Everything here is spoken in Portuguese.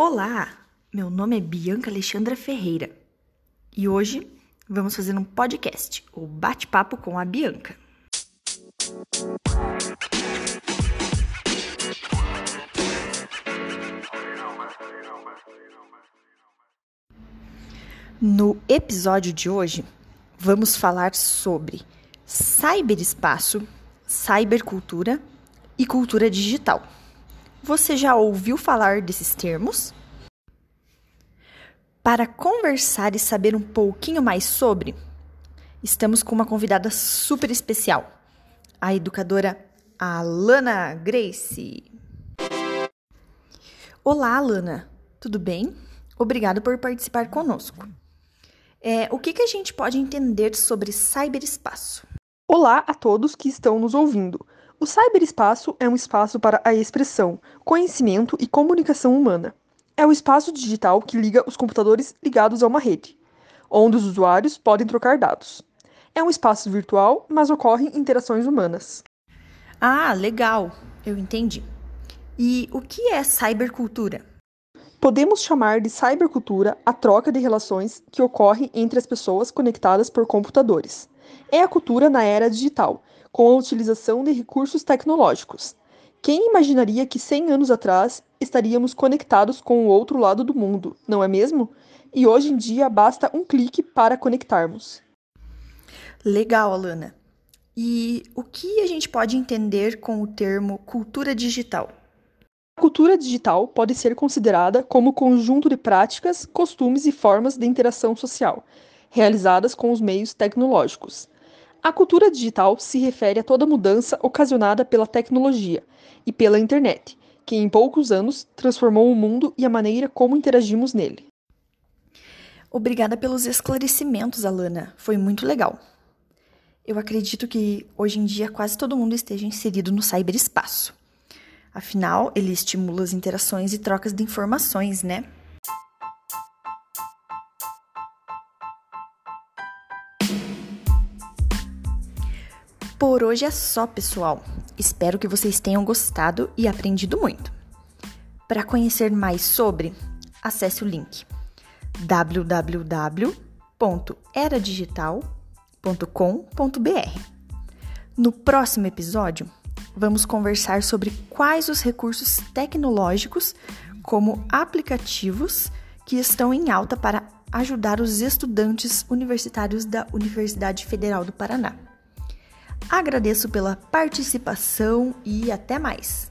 Olá, meu nome é Bianca Alexandra Ferreira e hoje vamos fazer um podcast, o Bate-Papo com a Bianca. No episódio de hoje, vamos falar sobre cyberespaço, cybercultura e cultura digital. Você já ouviu falar desses termos? Para conversar e saber um pouquinho mais sobre, estamos com uma convidada super especial, a educadora Alana Grace. Olá, Alana, tudo bem? Obrigada por participar conosco. É, o que, que a gente pode entender sobre cyberespaço? Olá a todos que estão nos ouvindo. O cyberespaço é um espaço para a expressão, conhecimento e comunicação humana. É o espaço digital que liga os computadores ligados a uma rede, onde os usuários podem trocar dados. É um espaço virtual, mas ocorrem interações humanas. Ah, legal, eu entendi. E o que é cybercultura? Podemos chamar de cybercultura a troca de relações que ocorrem entre as pessoas conectadas por computadores. É a cultura na era digital, com a utilização de recursos tecnológicos. Quem imaginaria que 100 anos atrás estaríamos conectados com o outro lado do mundo, não é mesmo? E hoje em dia basta um clique para conectarmos. Legal, Alana. E o que a gente pode entender com o termo cultura digital? A cultura digital pode ser considerada como conjunto de práticas, costumes e formas de interação social, realizadas com os meios tecnológicos. A cultura digital se refere a toda mudança ocasionada pela tecnologia e pela internet, que em poucos anos transformou o mundo e a maneira como interagimos nele. Obrigada pelos esclarecimentos, Alana. Foi muito legal. Eu acredito que hoje em dia quase todo mundo esteja inserido no cyberespaço. Afinal, ele estimula as interações e trocas de informações, né? Por hoje é só, pessoal. Espero que vocês tenham gostado e aprendido muito. Para conhecer mais sobre, acesse o link www.eradigital.com.br. No próximo episódio, vamos conversar sobre quais os recursos tecnológicos, como aplicativos, que estão em alta para ajudar os estudantes universitários da Universidade Federal do Paraná. Agradeço pela participação e até mais!